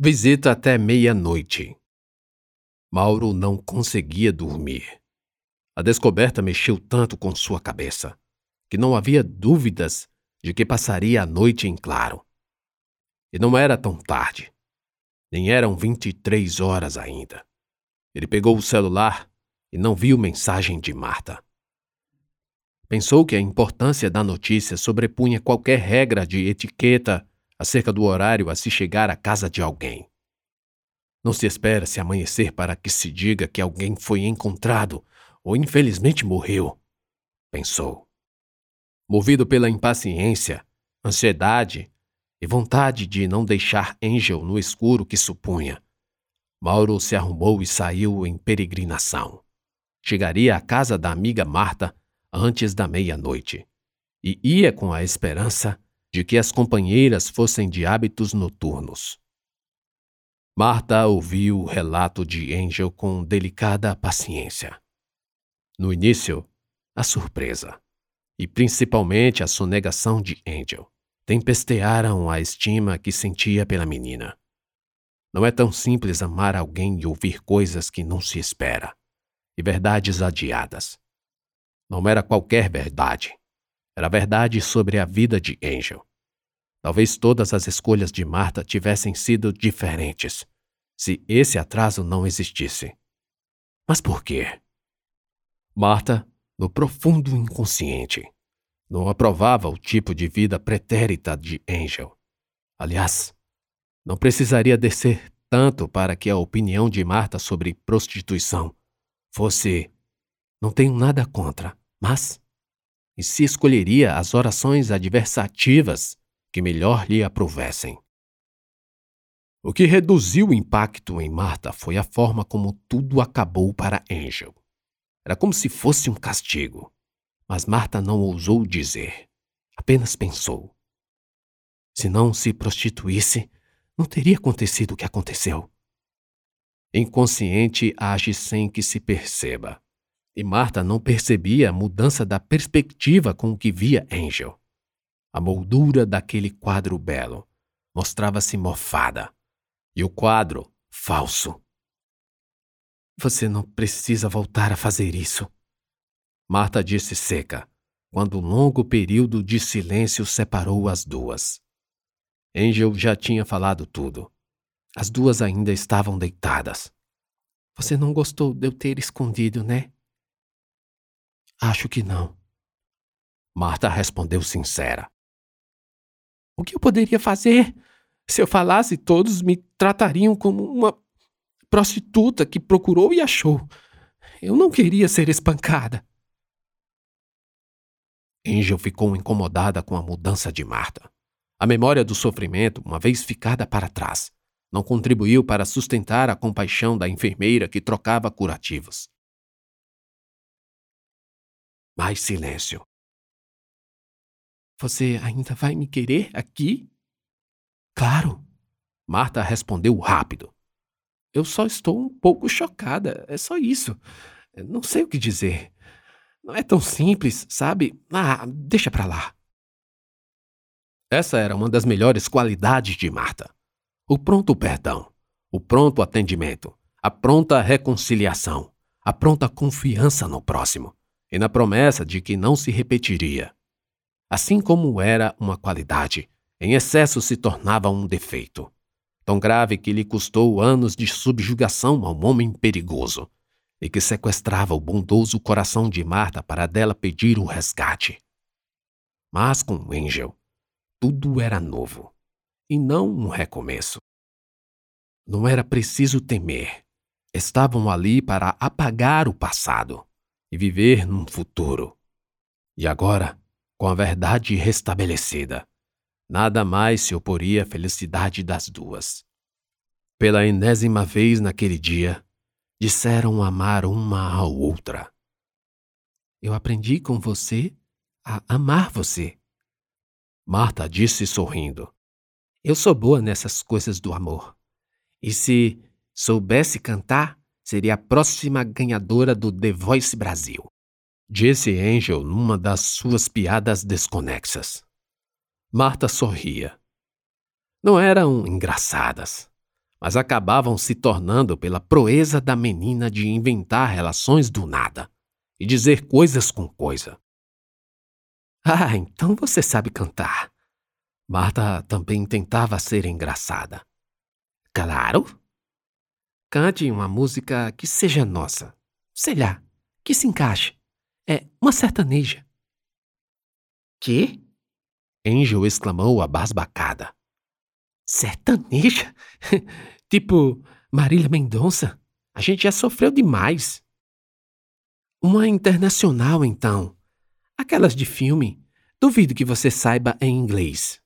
Visita até meia-noite. Mauro não conseguia dormir. A descoberta mexeu tanto com sua cabeça que não havia dúvidas de que passaria a noite em claro. E não era tão tarde. Nem eram 23 horas ainda. Ele pegou o celular e não viu mensagem de Marta. Pensou que a importância da notícia sobrepunha qualquer regra de etiqueta acerca do horário a se chegar à casa de alguém. Não se espera se amanhecer para que se diga que alguém foi encontrado ou infelizmente morreu, pensou. Movido pela impaciência, ansiedade e vontade de não deixar Angel no escuro que supunha, Mauro se arrumou e saiu em peregrinação. Chegaria à casa da amiga Marta antes da meia-noite e ia com a esperança de que as companheiras fossem de hábitos noturnos. Marta ouviu o relato de Angel com delicada paciência. No início, a surpresa, e principalmente a sonegação de Angel, tempestearam a estima que sentia pela menina. Não é tão simples amar alguém e ouvir coisas que não se espera, e verdades adiadas. Não era qualquer verdade, era verdade sobre a vida de Angel. Talvez todas as escolhas de Marta tivessem sido diferentes se esse atraso não existisse. Mas por quê? Marta, no profundo inconsciente, não aprovava o tipo de vida pretérita de Angel. Aliás, não precisaria descer tanto para que a opinião de Marta sobre prostituição fosse: não tenho nada contra, mas e se escolheria as orações adversativas que melhor lhe aprovessem. O que reduziu o impacto em Marta foi a forma como tudo acabou para Angel. Era como se fosse um castigo, mas Marta não ousou dizer, apenas pensou. Se não se prostituísse, não teria acontecido o que aconteceu. Inconsciente age sem que se perceba. E Marta não percebia a mudança da perspectiva com que via Angel. A moldura daquele quadro belo mostrava-se mofada, e o quadro falso. Você não precisa voltar a fazer isso. Marta disse seca, quando um longo período de silêncio separou as duas. Angel já tinha falado tudo. As duas ainda estavam deitadas. Você não gostou de eu ter escondido, né? Acho que não. Marta respondeu sincera. O que eu poderia fazer? Se eu falasse, todos me tratariam como uma prostituta que procurou e achou. Eu não queria ser espancada. Angel ficou incomodada com a mudança de Marta. A memória do sofrimento, uma vez ficada para trás, não contribuiu para sustentar a compaixão da enfermeira que trocava curativos. Mais silêncio. Você ainda vai me querer aqui? Claro. Marta respondeu rápido. Eu só estou um pouco chocada, é só isso. Não sei o que dizer. Não é tão simples, sabe? Ah, deixa pra lá. Essa era uma das melhores qualidades de Marta. O pronto perdão, o pronto atendimento, a pronta reconciliação, a pronta confiança no próximo e na promessa de que não se repetiria. Assim como era uma qualidade, em excesso se tornava um defeito, tão grave que lhe custou anos de subjugação a um homem perigoso e que sequestrava o bondoso coração de Marta para dela pedir o resgate. Mas com Angel, tudo era novo e não um recomeço. Não era preciso temer. Estavam ali para apagar o passado e viver num futuro. E agora, com a verdade restabelecida, nada mais se oporia à felicidade das duas. Pela enésima vez naquele dia, disseram amar uma à outra. Eu aprendi com você a amar você. Marta disse sorrindo. Eu sou boa nessas coisas do amor. E se soubesse cantar, seria a próxima ganhadora do The Voice Brasil. Disse Angel numa das suas piadas desconexas. Marta sorria. Não eram engraçadas, mas acabavam se tornando pela proeza da menina de inventar relações do nada e dizer coisas com coisa. Ah, então você sabe cantar. Marta também tentava ser engraçada. Claro. Cante uma música que seja nossa. Sei lá, que se encaixe. É uma sertaneja. Que? Angel exclamou abasbacada. Sertaneja? tipo Marília Mendonça? A gente já sofreu demais. Uma internacional, então. Aquelas de filme. Duvido que você saiba em inglês.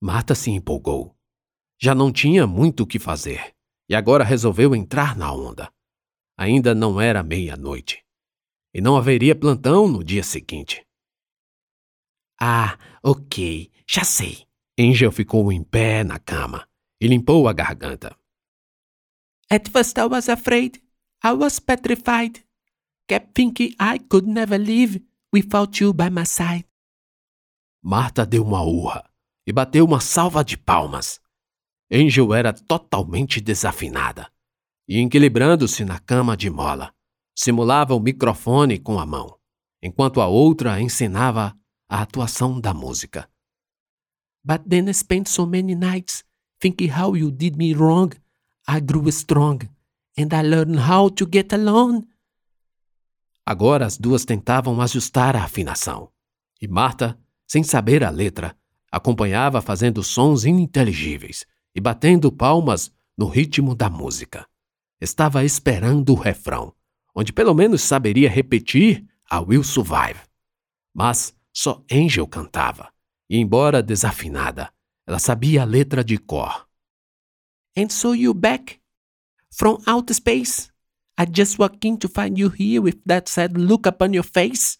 Marta se empolgou. Já não tinha muito o que fazer e agora resolveu entrar na onda. Ainda não era meia-noite e não haveria plantão no dia seguinte. Ah, ok, já sei. Angel ficou em pé na cama e limpou a garganta. At first I was afraid. I was petrified. Kept thinking I could never live without you by my side. Marta deu uma urra e bateu uma salva de palmas. Angel era totalmente desafinada e, equilibrando-se na cama de mola, simulava o microfone com a mão, enquanto a outra ensinava a atuação da música. But then I spent so many nights thinking how you did me wrong. I grew strong and I learned how to get alone. Agora as duas tentavam ajustar a afinação, e Marta, sem saber a letra, acompanhava fazendo sons ininteligíveis e batendo palmas no ritmo da música. Estava esperando o refrão, onde pelo menos saberia repetir a Will Survive. Mas só Angel cantava, e embora desafinada, ela sabia a letra de cor. And so you back from outer space. I just walked in to find you here with that sad look upon your face.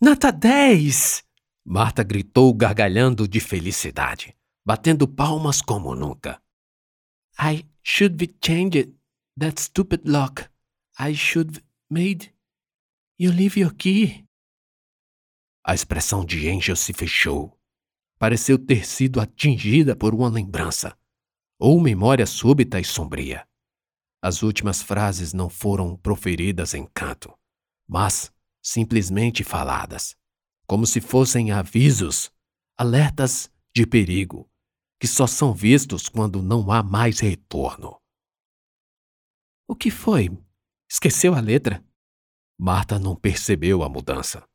Nota 10! Marta gritou gargalhando de felicidade, batendo palmas como nunca. I should be changed that stupid lock. I should made you leave your key. A expressão de Angel se fechou. Pareceu ter sido atingida por uma lembrança, ou memória súbita e sombria. As últimas frases não foram proferidas em canto, mas simplesmente faladas, como se fossem avisos, alertas de perigo, que só são vistos quando não há mais retorno. O que foi? Esqueceu a letra? Marta não percebeu a mudança.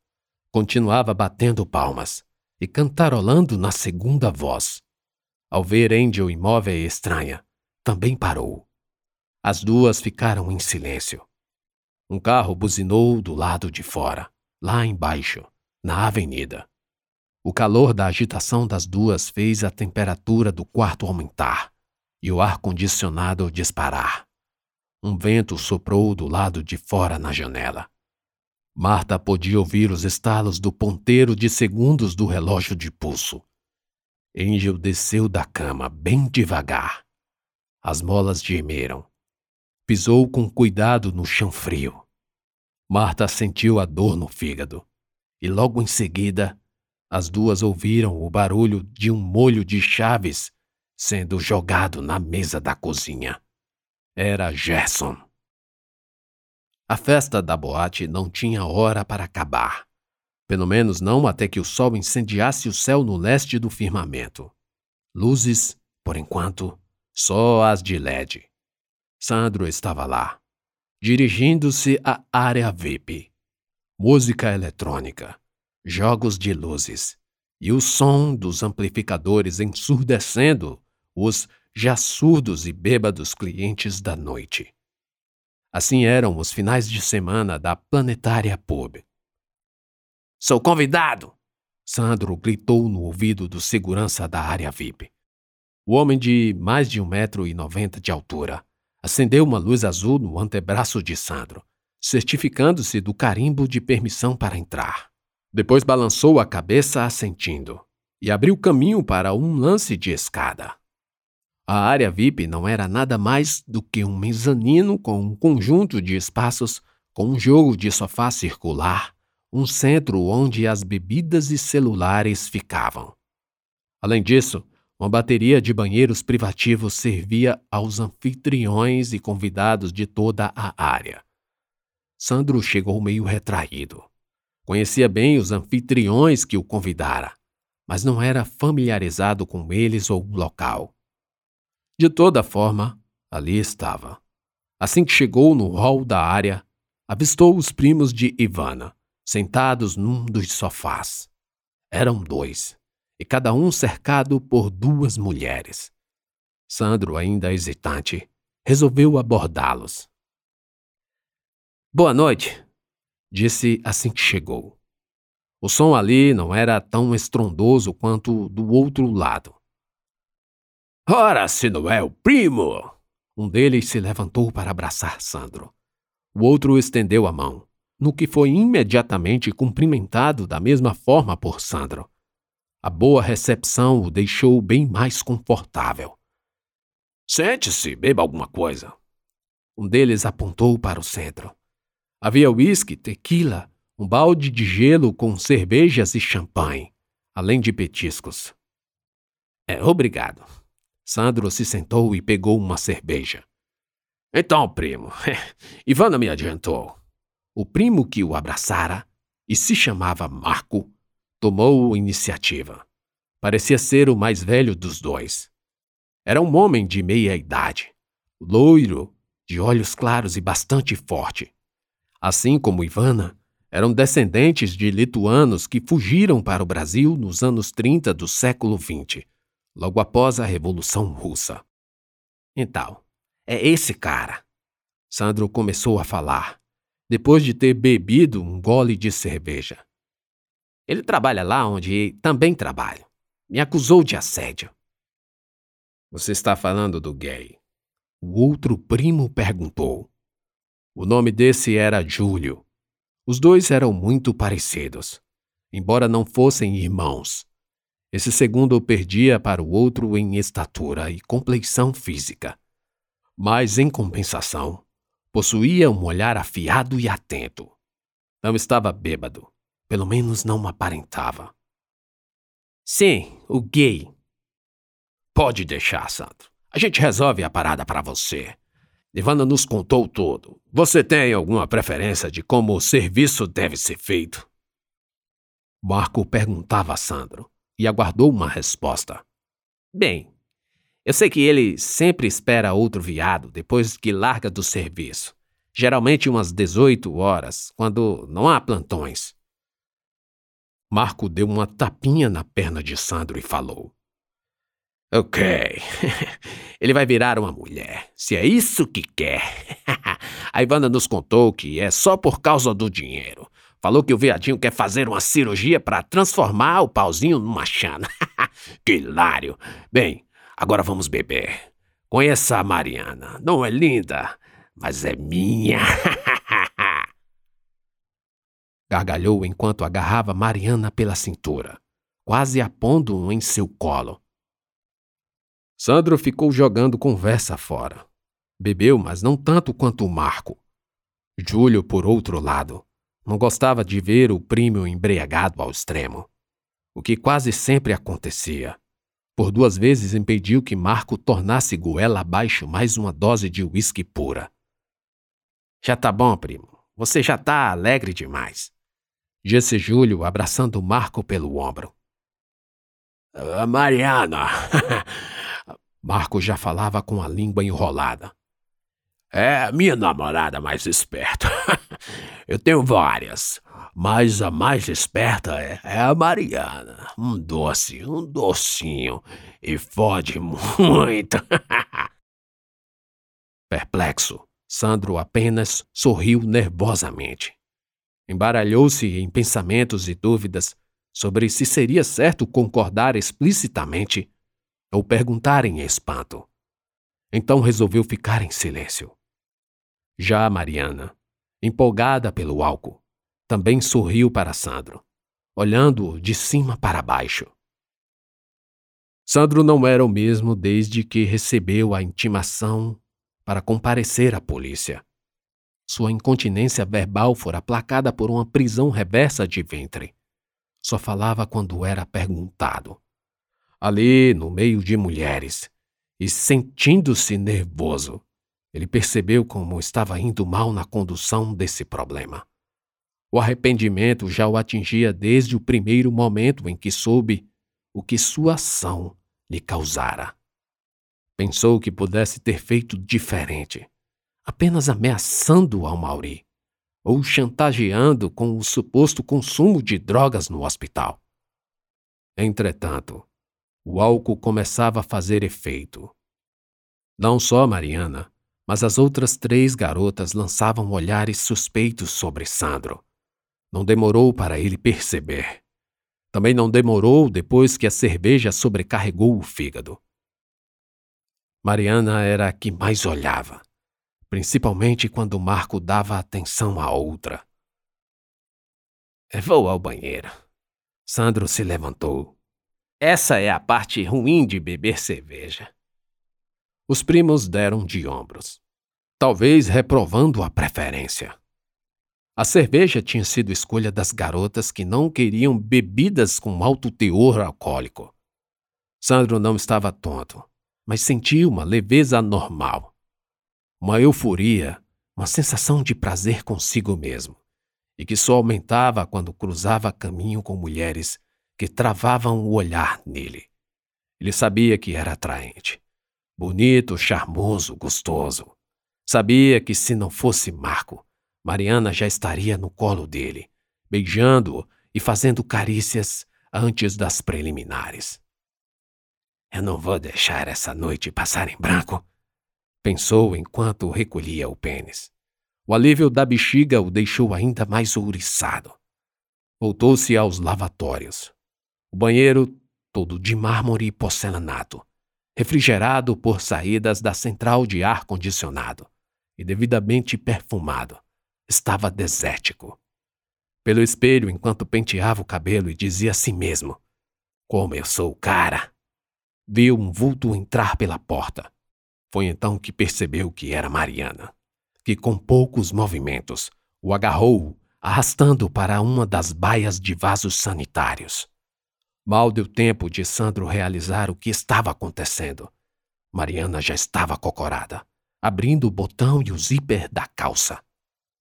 Continuava batendo palmas e cantarolando na segunda voz. Ao ver Angel imóvel e estranha, também parou. As duas ficaram em silêncio. Um carro buzinou do lado de fora, lá embaixo, na avenida. O calor da agitação das duas fez a temperatura do quarto aumentar e o ar-condicionado disparar. Um vento soprou do lado de fora na janela. Marta podia ouvir os estalos do ponteiro de segundos do relógio de pulso. Angel desceu da cama bem devagar. As molas gemeram. Pisou com cuidado no chão frio. Marta sentiu a dor no fígado. E logo em seguida, as duas ouviram o barulho de um molho de chaves sendo jogado na mesa da cozinha. Era Gerson. A festa da boate não tinha hora para acabar. Pelo menos não até que o sol incendiasse o céu no leste do firmamento. Luzes, por enquanto, só as de LED. Sandro estava lá, dirigindo-se à área VIP. Música eletrônica, jogos de luzes e o som dos amplificadores ensurdecendo os já surdos e bêbados clientes da noite. Assim eram os finais de semana da Planetária Pub. Sou convidado! Sandro gritou no ouvido do segurança da área VIP. O homem de mais de um metro e noventa de altura acendeu uma luz azul no antebraço de Sandro, certificando-se do carimbo de permissão para entrar. Depois balançou a cabeça assentindo e abriu caminho para um lance de escada. A área VIP não era nada mais do que um mezanino com um conjunto de espaços com um jogo de sofá circular, um centro onde as bebidas e celulares ficavam. Além disso, Uma bateria de banheiros privativos servia aos anfitriões e convidados de toda a área. Sandro chegou meio retraído. Conhecia bem os anfitriões que o convidara, mas não era familiarizado com eles ou o local. De toda forma, ali estava. Assim que chegou no hall da área, avistou os primos de Ivana, sentados num dos sofás. Eram dois, e cada um cercado por duas mulheres. Sandro, ainda hesitante, resolveu abordá-los. Boa noite, disse assim que chegou. O som ali não era tão estrondoso quanto do outro lado. Ora, se não é o primo! Um deles se levantou para abraçar Sandro. O outro estendeu a mão, no que foi imediatamente cumprimentado da mesma forma por Sandro. A boa recepção o deixou bem mais confortável. Sente-se, beba alguma coisa. Um deles apontou para o centro. Havia uísque, tequila, um balde de gelo com cervejas e champanhe, além de petiscos. É, obrigado. Sandro se sentou e pegou uma cerveja. Então, primo, Ivana me adiantou. O primo que o abraçara, e se chamava Marco, tomou iniciativa. Parecia ser o mais velho dos dois. Era um homem de meia idade, loiro, de olhos claros e bastante forte. Assim como Ivana, eram descendentes de lituanos que fugiram para o Brasil nos anos 30 do século XX, logo após a Revolução Russa. Então, é esse cara. Sandro começou a falar, depois de ter bebido um gole de cerveja. Ele trabalha lá onde também trabalho. Me acusou de assédio. Você está falando do gay? O outro primo perguntou. O nome desse era Júlio. Os dois eram muito parecidos, embora não fossem irmãos. Esse segundo perdia para o outro em estatura e compleição física. Mas, em compensação, possuía um olhar afiado e atento. Não estava bêbado, pelo menos não aparentava. Sim, o gay. Pode deixar, Sandro. A gente resolve a parada para você. Ivana nos contou tudo. Você tem alguma preferência de como o serviço deve ser feito? Marco perguntava a Sandro e aguardou uma resposta. Bem, eu sei que ele sempre espera outro viado depois que larga do serviço. Geralmente umas 18 horas, quando não há plantões. Marco deu uma tapinha na perna de Sandro e falou: Ok, ele vai virar uma mulher, se é isso que quer. A Ivana nos contou que é só por causa do dinheiro. Falou que o viadinho quer fazer uma cirurgia para transformar o pauzinho numa chana. que hilário. Bem, agora vamos beber. Conheça a Mariana. Não é linda, mas é minha. gargalhou enquanto agarrava Mariana pela cintura, quase a pondo em seu colo. Sandro ficou jogando conversa fora. Bebeu, mas não tanto quanto o Marco. Júlio, por outro lado, não gostava de ver o primo embriagado ao extremo, o que quase sempre acontecia. Por duas vezes impediu que Marco tornasse goela abaixo mais uma dose de uísque pura. Já tá bom, primo. Você já tá alegre demais disse Júlio, abraçando Marco pelo ombro. Uh, Mariana! Marco já falava com a língua enrolada. É minha namorada mais esperta. Eu tenho várias, mas a mais esperta é, é a Mariana. Um doce, um docinho. E fode muito. Perplexo, Sandro apenas sorriu nervosamente. Embaralhou-se em pensamentos e dúvidas sobre se seria certo concordar explicitamente ou perguntar em espanto. Então resolveu ficar em silêncio. Já Mariana, empolgada pelo álcool, também sorriu para Sandro, olhando-o de cima para baixo. Sandro não era o mesmo desde que recebeu a intimação para comparecer à polícia. Sua incontinência verbal fora placada por uma prisão reversa de ventre. Só falava quando era perguntado. ali no meio de mulheres, e sentindo-se nervoso, ele percebeu como estava indo mal na condução desse problema. O arrependimento já o atingia desde o primeiro momento em que soube o que sua ação lhe causara. Pensou que pudesse ter feito diferente, apenas ameaçando ao Mauri ou chantageando com o suposto consumo de drogas no hospital. Entretanto, o álcool começava a fazer efeito. Não só Mariana, mas as outras três garotas lançavam olhares suspeitos sobre Sandro. Não demorou para ele perceber. Também não demorou depois que a cerveja sobrecarregou o fígado. Mariana era a que mais olhava, principalmente quando Marco dava atenção à outra. Vou ao banheiro. Sandro se levantou. Essa é a parte ruim de beber cerveja. Os primos deram de ombros, talvez reprovando a preferência. A cerveja tinha sido escolha das garotas que não queriam bebidas com alto teor alcoólico. Sandro não estava tonto mas senti uma leveza anormal. Uma euforia, uma sensação de prazer consigo mesmo, e que só aumentava quando cruzava caminho com mulheres que travavam o olhar nele. Ele sabia que era atraente, bonito, charmoso, gostoso. Sabia que se não fosse Marco, Mariana já estaria no colo dele, beijando-o e fazendo carícias antes das preliminares. Eu não vou deixar essa noite passar em branco, pensou enquanto recolhia o pênis. O alívio da bexiga o deixou ainda mais ouriçado. Voltou-se aos lavatórios. O banheiro, todo de mármore e porcelanato, refrigerado por saídas da central de ar-condicionado e devidamente perfumado, estava desértico. Pelo espelho, enquanto penteava o cabelo e dizia a si mesmo: Como eu sou cara! viu um vulto entrar pela porta. Foi então que percebeu que era Mariana, que com poucos movimentos o agarrou, arrastando para uma das baias de vasos sanitários. Mal deu tempo de Sandro realizar o que estava acontecendo. Mariana já estava cocorada, abrindo o botão e o zíper da calça.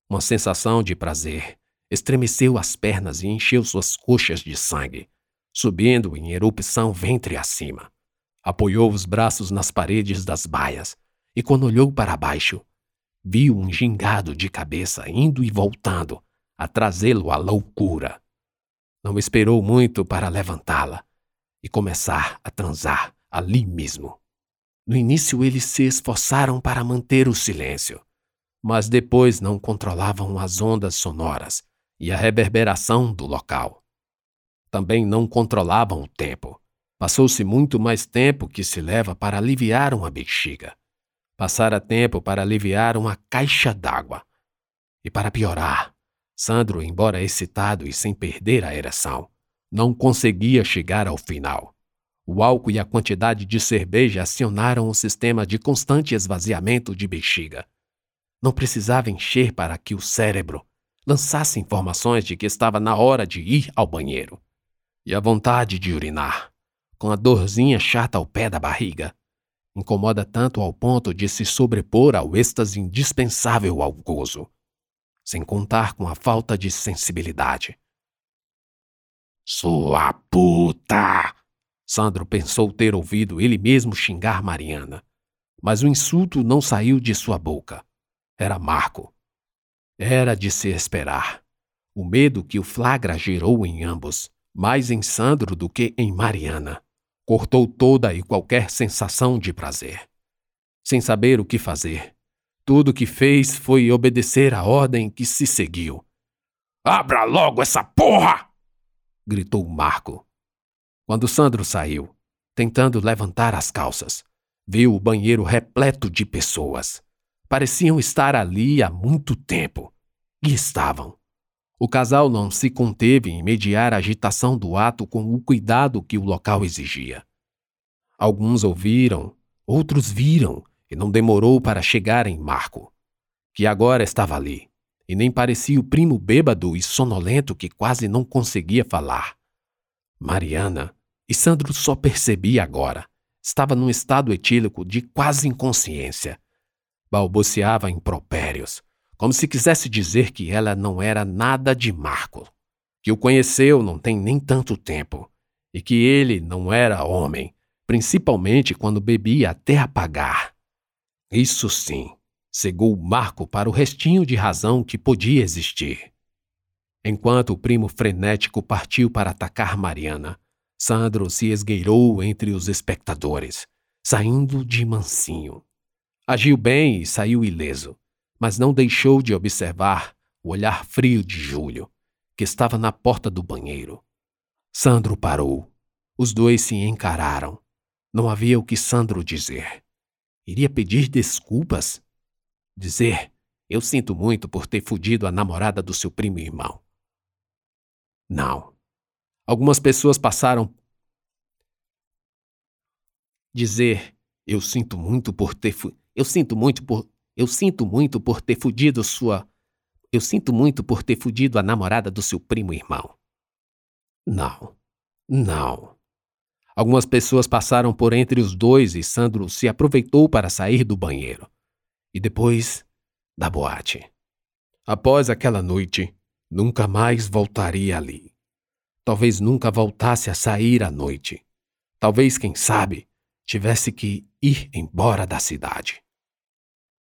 Uma sensação de prazer estremeceu as pernas e encheu suas coxas de sangue, subindo em erupção ventre acima. Apoiou os braços nas paredes das baias e, quando olhou para baixo, viu um gingado de cabeça indo e voltando a trazê-lo à loucura. Não esperou muito para levantá-la e começar a transar ali mesmo. No início, eles se esforçaram para manter o silêncio, mas depois não controlavam as ondas sonoras e a reverberação do local. Também não controlavam o tempo Passou-se muito mais tempo que se leva para aliviar uma bexiga. Passara tempo para aliviar uma caixa d'água. E para piorar, Sandro, embora excitado e sem perder a ereção, não conseguia chegar ao final. O álcool e a quantidade de cerveja acionaram o sistema de constante esvaziamento de bexiga. Não precisava encher para que o cérebro lançasse informações de que estava na hora de ir ao banheiro. E a vontade de urinar com a dorzinha chata ao pé da barriga. Incomoda tanto ao ponto de se sobrepor ao êxtase indispensável ao gozo, sem contar com a falta de sensibilidade. Sua puta! Sandro pensou ter ouvido ele mesmo xingar Mariana, mas o insulto não saiu de sua boca. Era Marco. Era de se esperar. O medo que o flagra gerou em ambos, mais em Sandro do que em Mariana cortou toda e qualquer sensação de prazer. Sem saber o que fazer, tudo que fez foi obedecer à ordem que se seguiu. Abra logo essa porra! gritou Marco. Quando Sandro saiu, tentando levantar as calças, viu o banheiro repleto de pessoas. Pareciam estar ali há muito tempo. E estavam. O casal não se conteve em mediar a agitação do ato com o cuidado que o local exigia. Alguns ouviram, outros viram, e não demorou para chegar em Marco, que agora estava ali, e nem parecia o primo bêbado e sonolento que quase não conseguia falar. Mariana E Sandro só percebia agora. Estava num estado etílico de quase inconsciência. Balbuciava impropérios, como se quisesse dizer que ela não era nada de Marco, que o conheceu não tem nem tanto tempo, e que ele não era homem, principalmente quando bebia até apagar. Isso sim, cegou Marco para o restinho de razão que podia existir. Enquanto o primo frenético partiu para atacar Mariana, Sandro se esgueirou entre os espectadores, saindo de mansinho. Agiu bem e saiu ileso, mas não deixou de observar o olhar frio de Júlio, que estava na porta do banheiro. Sandro parou. Os dois se encararam. Não havia o que Sandro dizer. Iria pedir desculpas? Dizer: Eu sinto muito por ter fudido a namorada do seu primo irmão. Não. Algumas pessoas passaram. Dizer: Eu sinto muito por ter. Fu... Eu sinto muito por. Eu sinto muito por ter fudido sua. Eu sinto muito por ter fudido a namorada do seu primo irmão. Não. Não. Algumas pessoas passaram por entre os dois e Sandro se aproveitou para sair do banheiro. E depois, da boate. Após aquela noite, nunca mais voltaria ali. Talvez nunca voltasse a sair à noite. Talvez, quem sabe, tivesse que ir embora da cidade.